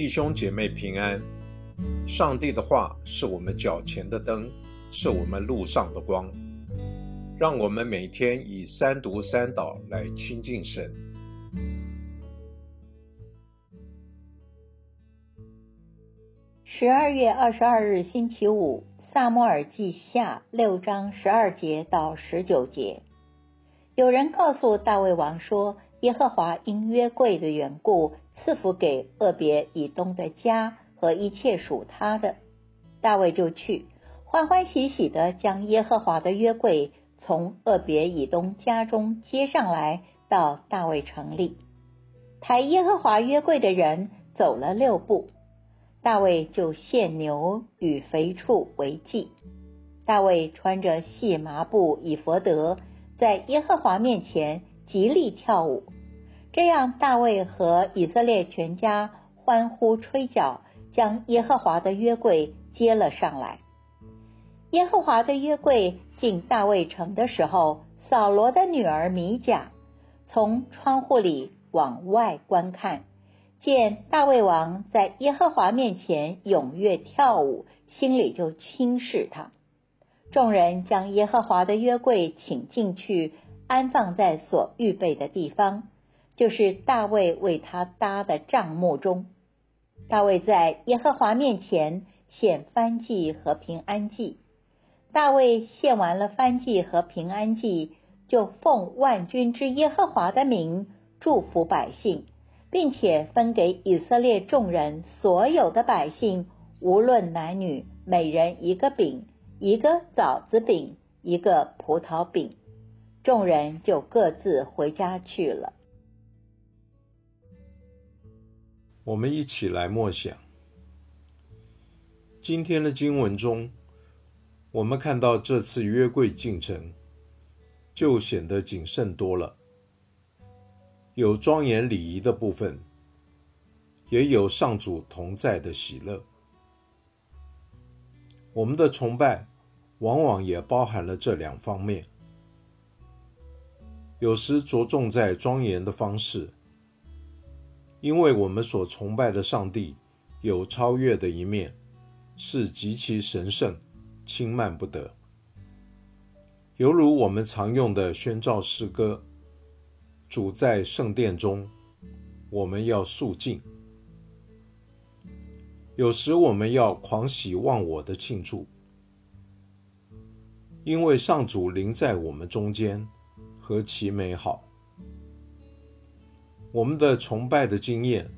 弟兄姐妹平安。上帝的话是我们脚前的灯，是我们路上的光。让我们每天以三读三祷来亲近神。十二月二十二日星期五，萨摩尔记下六章十二节到十九节。有人告诉大卫王说，耶和华因约柜的缘故。赐福给厄别以东的家和一切属他的，大卫就去欢欢喜喜的将耶和华的约柜从厄别以东家中接上来，到大卫城里。抬耶和华约柜的人走了六步，大卫就献牛与肥畜为祭。大卫穿着细麻布以佛德，在耶和华面前极力跳舞。这样，大卫和以色列全家欢呼吹角，将耶和华的约柜接了上来。耶和华的约柜进大卫城的时候，扫罗的女儿米甲从窗户里往外观看，见大卫王在耶和华面前踊跃跳舞，心里就轻视他。众人将耶和华的约柜请进去，安放在所预备的地方。就是大卫为他搭的帐幕中，大卫在耶和华面前献燔祭和平安祭。大卫献完了燔祭和平安祭，就奉万军之耶和华的名祝福百姓，并且分给以色列众人所有的百姓，无论男女，每人一个饼，一个枣子饼，一个葡萄饼。众人就各自回家去了。我们一起来默想今天的经文中，我们看到这次约柜进城就显得谨慎多了，有庄严礼仪的部分，也有上主同在的喜乐。我们的崇拜往往也包含了这两方面，有时着重在庄严的方式。因为我们所崇拜的上帝有超越的一面，是极其神圣、轻慢不得。犹如我们常用的宣召诗歌：“主在圣殿中，我们要肃静。”有时我们要狂喜忘我的庆祝，因为上主临在我们中间，何其美好！我们的崇拜的经验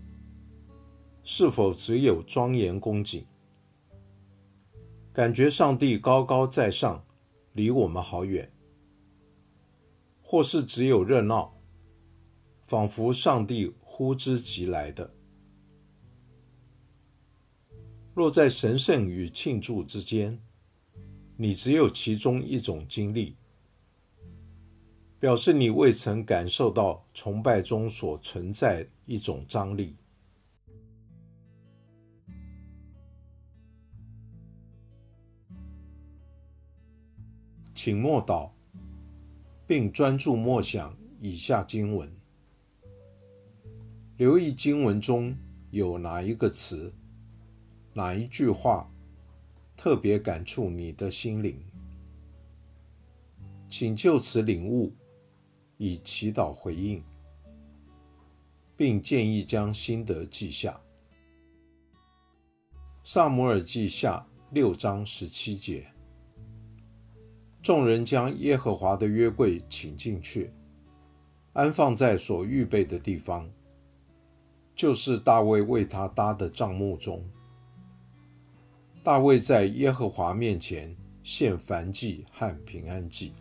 是否只有庄严恭敬，感觉上帝高高在上，离我们好远；或是只有热闹，仿佛上帝呼之即来的？若在神圣与庆祝之间，你只有其中一种经历。表示你未曾感受到崇拜中所存在一种张力，请默祷，并专注默想以下经文，留意经文中有哪一个词、哪一句话特别感触你的心灵，请就此领悟。以祈祷回应，并建议将心得记下。萨摩尔记下六章十七节，众人将耶和华的约柜请进去，安放在所预备的地方，就是大卫为他搭的帐幕中。大卫在耶和华面前献燔祭和平安祭。